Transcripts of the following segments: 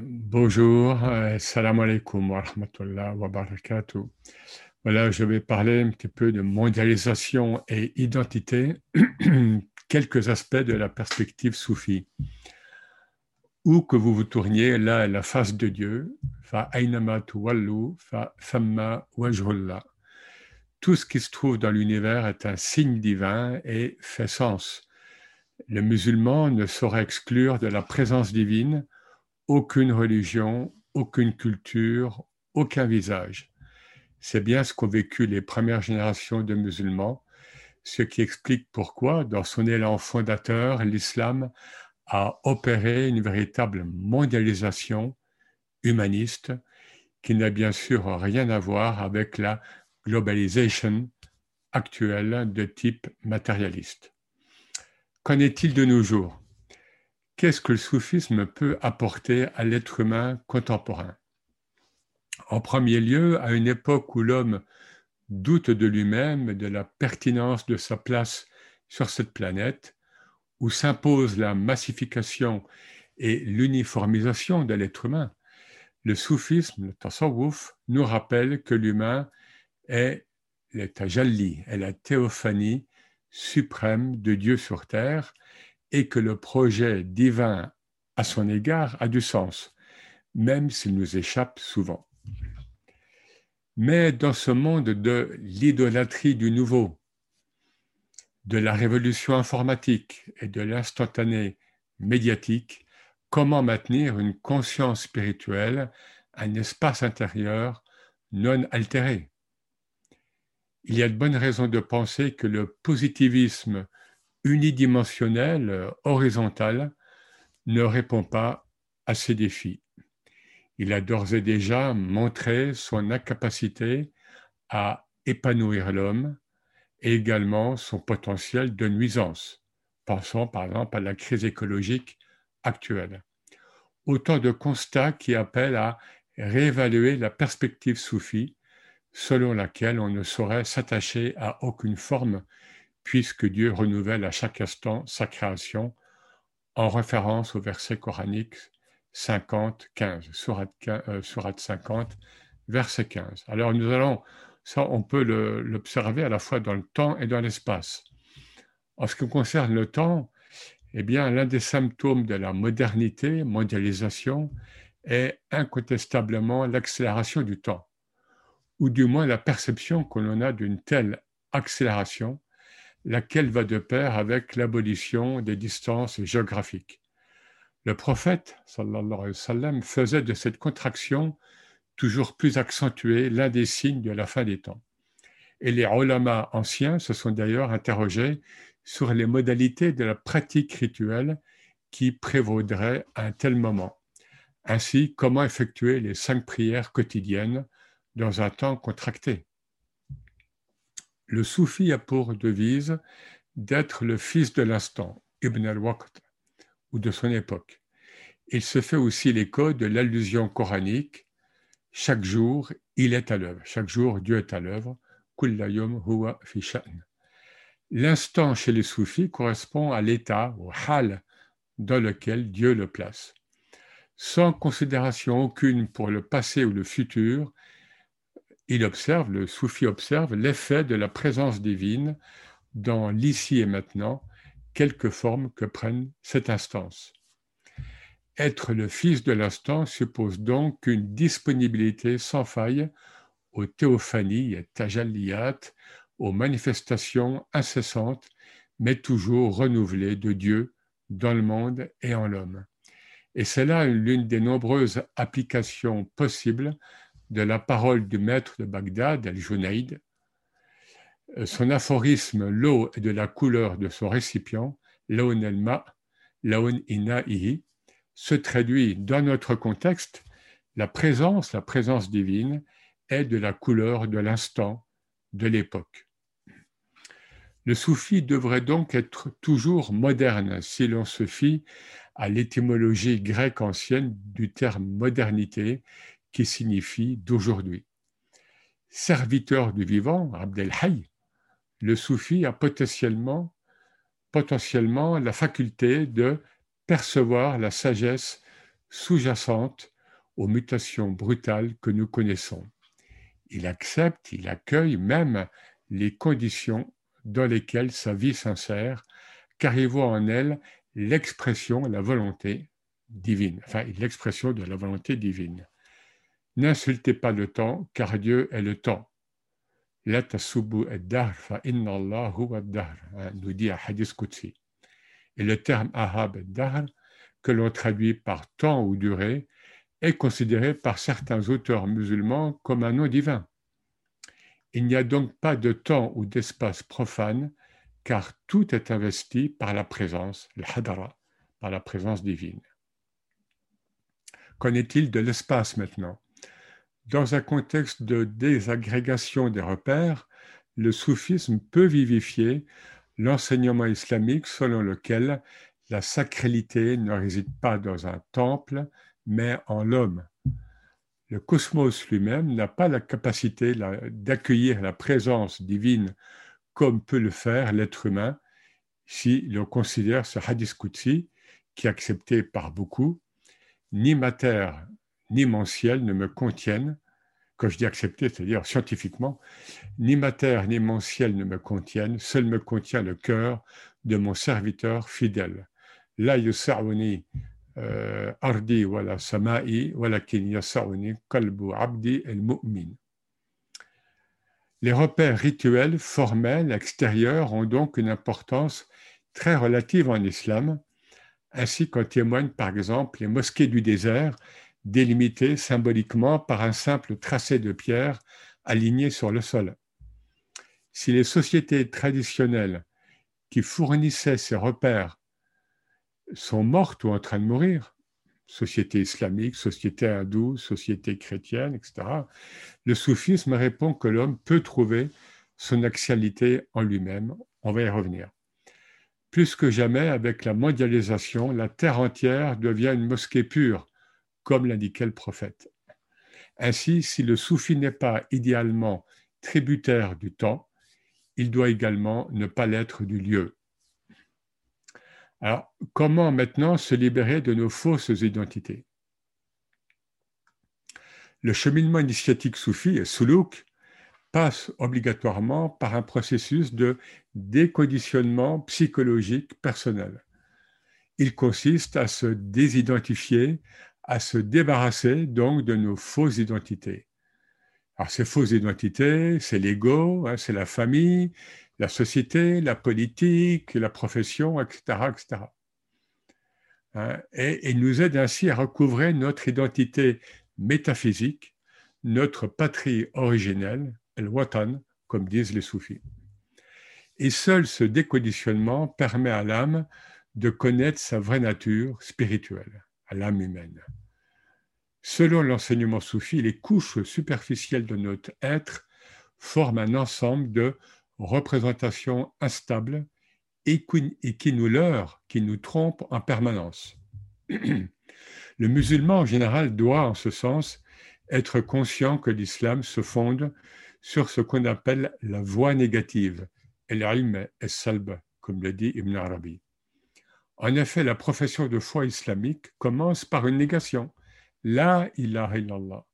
Bonjour, euh, salam alaikum wa rahmatullah wa barakatuh. Voilà, je vais parler un petit peu de mondialisation et identité, quelques aspects de la perspective soufie. Où que vous vous tourniez, là est la face de Dieu, fa wallu, fa famma. Tout ce qui se trouve dans l'univers est un signe divin et fait sens. Le musulman ne saurait exclure de la présence divine aucune religion, aucune culture, aucun visage. C'est bien ce qu'ont vécu les premières générations de musulmans, ce qui explique pourquoi, dans son élan fondateur, l'islam a opéré une véritable mondialisation humaniste qui n'a bien sûr rien à voir avec la globalisation actuelle de type matérialiste. Qu'en est-il de nos jours? Qu'est-ce que le soufisme peut apporter à l'être humain contemporain? En premier lieu, à une époque où l'homme doute de lui-même et de la pertinence de sa place sur cette planète, où s'impose la massification et l'uniformisation de l'être humain, le soufisme, le tasawwuf, nous rappelle que l'humain est le tajalli, est la théophanie suprême de Dieu sur terre, et que le projet divin à son égard a du sens, même s'il nous échappe souvent. Mais dans ce monde de l'idolâtrie du nouveau, de la révolution informatique et de l'instantané médiatique, comment maintenir une conscience spirituelle, un espace intérieur non altéré? Il y a de bonnes raisons de penser que le positivisme unidimensionnel, horizontal, ne répond pas à ces défis. Il a d'ores et déjà montré son incapacité à épanouir l'homme et également son potentiel de nuisance. Pensons par exemple à la crise écologique actuelle. Autant de constats qui appellent à réévaluer la perspective soufie selon laquelle on ne saurait s'attacher à aucune forme puisque Dieu renouvelle à chaque instant sa création, en référence au verset coranique 50, 15, surat, 50, verset 15. Alors nous allons, ça on peut l'observer à la fois dans le temps et dans l'espace. En ce qui concerne le temps, eh bien, l'un des symptômes de la modernité, mondialisation, est incontestablement l'accélération du temps, ou du moins la perception que l'on a d'une telle accélération laquelle va de pair avec l'abolition des distances géographiques. Le prophète sallallahu alayhi wa faisait de cette contraction toujours plus accentuée l'un des signes de la fin des temps. Et les ulama anciens se sont d'ailleurs interrogés sur les modalités de la pratique rituelle qui prévaudrait à un tel moment. Ainsi, comment effectuer les cinq prières quotidiennes dans un temps contracté? Le soufi a pour devise d'être le fils de l'instant, Ibn al-Waqt, ou de son époque. Il se fait aussi l'écho de l'allusion coranique chaque jour, il est à l'œuvre. Chaque jour, Dieu est à l'œuvre. huwa fi L'instant chez les soufis correspond à l'état, au hal, dans lequel Dieu le place. Sans considération aucune pour le passé ou le futur, il observe, le soufi observe l'effet de la présence divine dans l'ici et maintenant, quelque forme que prenne cette instance. Être le fils de l'instant suppose donc une disponibilité sans faille aux théophanies et aux manifestations incessantes, mais toujours renouvelées de Dieu dans le monde et en l'homme. Et c'est là l'une des nombreuses applications possibles de la parole du maître de Bagdad, Al-Junaïd, euh, son aphorisme L'eau est de la couleur de son récipient, Laon elma, Laon ina'ihi, se traduit dans notre contexte la présence, la présence divine est de la couleur de l'instant, de l'époque. Le soufi devrait donc être toujours moderne si l'on se fie à l'étymologie grecque ancienne du terme modernité qui signifie d'aujourd'hui. Serviteur du vivant, Abdel Hay, le soufi a potentiellement, la faculté de percevoir la sagesse sous-jacente aux mutations brutales que nous connaissons. Il accepte, il accueille même les conditions dans lesquelles sa vie s'insère, car il voit en elle l'expression, la volonté divine, enfin l'expression de la volonté divine. N'insultez pas le temps, car Dieu est le temps. La tasubu fa inna Allah hein, nous dit à Hadith Qudsi. Et le terme ahab dahr, que l'on traduit par temps ou durée, est considéré par certains auteurs musulmans comme un nom divin. Il n'y a donc pas de temps ou d'espace profane, car tout est investi par la présence, le hadara, par la présence divine. Qu'en est-il de l'espace maintenant? Dans un contexte de désagrégation des repères, le soufisme peut vivifier l'enseignement islamique selon lequel la sacralité ne réside pas dans un temple, mais en l'homme. Le cosmos lui-même n'a pas la capacité d'accueillir la présence divine comme peut le faire l'être humain si l'on considère ce hadith Qudsi, qui est accepté par beaucoup, ni matière ni mon ciel ne me contiennent, quand je dis accepté, c'est-à-dire scientifiquement, ni matière ni mon ciel ne me contiennent, seul me contient le cœur de mon serviteur fidèle. La euh, ardi wala sama'i kalbu abdi el mu'min. Les repères rituels, formels, extérieurs ont donc une importance très relative en islam, ainsi qu'en témoignent par exemple les mosquées du désert, délimitées symboliquement par un simple tracé de pierre aligné sur le sol. Si les sociétés traditionnelles qui fournissaient ces repères sont mortes ou en train de mourir, société islamique, société hindoue, société chrétienne, etc., le soufisme répond que l'homme peut trouver son axialité en lui-même. On va y revenir. Plus que jamais, avec la mondialisation, la terre entière devient une mosquée pure, comme l'indiquait le prophète. Ainsi, si le soufi n'est pas idéalement tributaire du temps, il doit également ne pas l'être du lieu. Alors, comment maintenant se libérer de nos fausses identités? Le cheminement initiatique soufi, soulouk, passe obligatoirement par un processus de déconditionnement psychologique personnel. Il consiste à se désidentifier, à se débarrasser donc de nos fausses identités. Alors ces fausses identités, c'est l'ego, hein, c'est la famille, la société, la politique, la profession, etc. etc. Hein, et il nous aide ainsi à recouvrer notre identité métaphysique, notre patrie originelle, el watan, comme disent les soufis. Et seul ce déconditionnement permet à l'âme de connaître sa vraie nature spirituelle, à l'âme humaine. Selon l'enseignement soufi, les couches superficielles de notre être forment un ensemble de représentation instable et qui nous leurre, qui nous trompe en permanence. Le musulman en général doit, en ce sens, être conscient que l'islam se fonde sur ce qu'on appelle la voie négative, el-ilm es-salb, comme le dit Ibn Arabi. En effet, la profession de foi islamique commence par une négation. La ilaha illallah.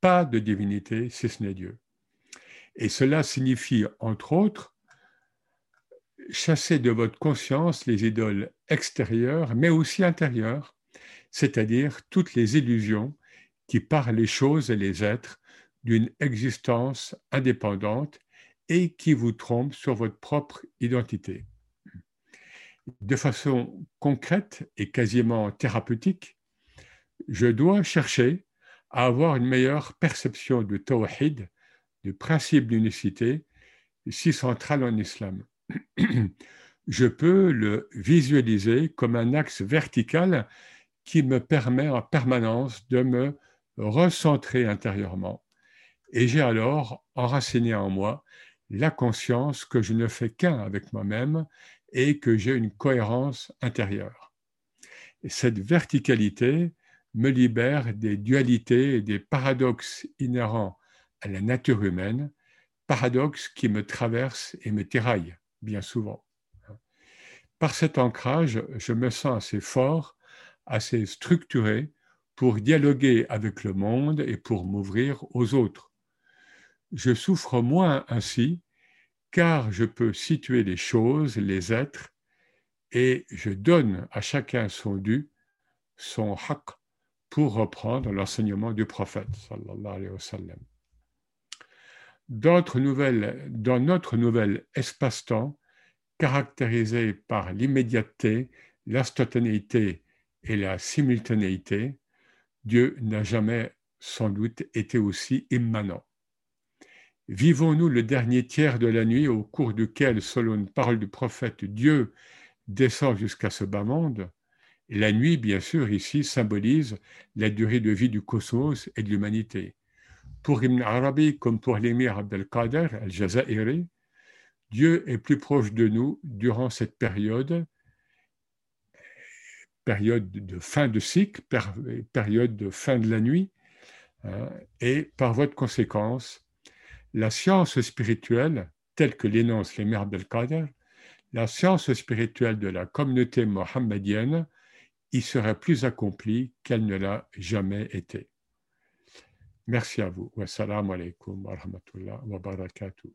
Pas de divinité si ce n'est Dieu. Et cela signifie, entre autres, chasser de votre conscience les idoles extérieures, mais aussi intérieures, c'est-à-dire toutes les illusions qui parlent les choses et les êtres d'une existence indépendante et qui vous trompent sur votre propre identité. De façon concrète et quasiment thérapeutique, je dois chercher à avoir une meilleure perception du tawhid du principe d'unicité si central en islam. Je peux le visualiser comme un axe vertical qui me permet en permanence de me recentrer intérieurement. Et j'ai alors enraciné en moi la conscience que je ne fais qu'un avec moi-même et que j'ai une cohérence intérieure. Et cette verticalité me libère des dualités et des paradoxes inhérents à la nature humaine, paradoxe qui me traverse et me tiraille bien souvent. Par cet ancrage, je me sens assez fort, assez structuré pour dialoguer avec le monde et pour m'ouvrir aux autres. Je souffre moins ainsi car je peux situer les choses, les êtres, et je donne à chacun son dû, son haq, pour reprendre l'enseignement du prophète. nouvelles, dans notre nouvel espace-temps, caractérisé par l'immédiateté, l'instantanéité et la simultanéité, Dieu n'a jamais sans doute été aussi immanent. Vivons-nous le dernier tiers de la nuit au cours duquel, selon une parole du prophète, Dieu descend jusqu'à ce bas monde? La nuit, bien sûr, ici symbolise la durée de vie du cosmos et de l'humanité. Pour Ibn Arabi, comme pour l'émir Abdelkader al-Jazairi, Dieu est plus proche de nous durant cette période, période de fin de cycle, période de fin de la nuit, hein, et par voie de conséquence, la science spirituelle, telle que l'énonce l'émir Abdelkader, la science spirituelle de la communauté mohammedienne y serait plus accomplie qu'elle ne l'a jamais été. Merci à vous. Wassalamu alaikum wa wa barakatuh.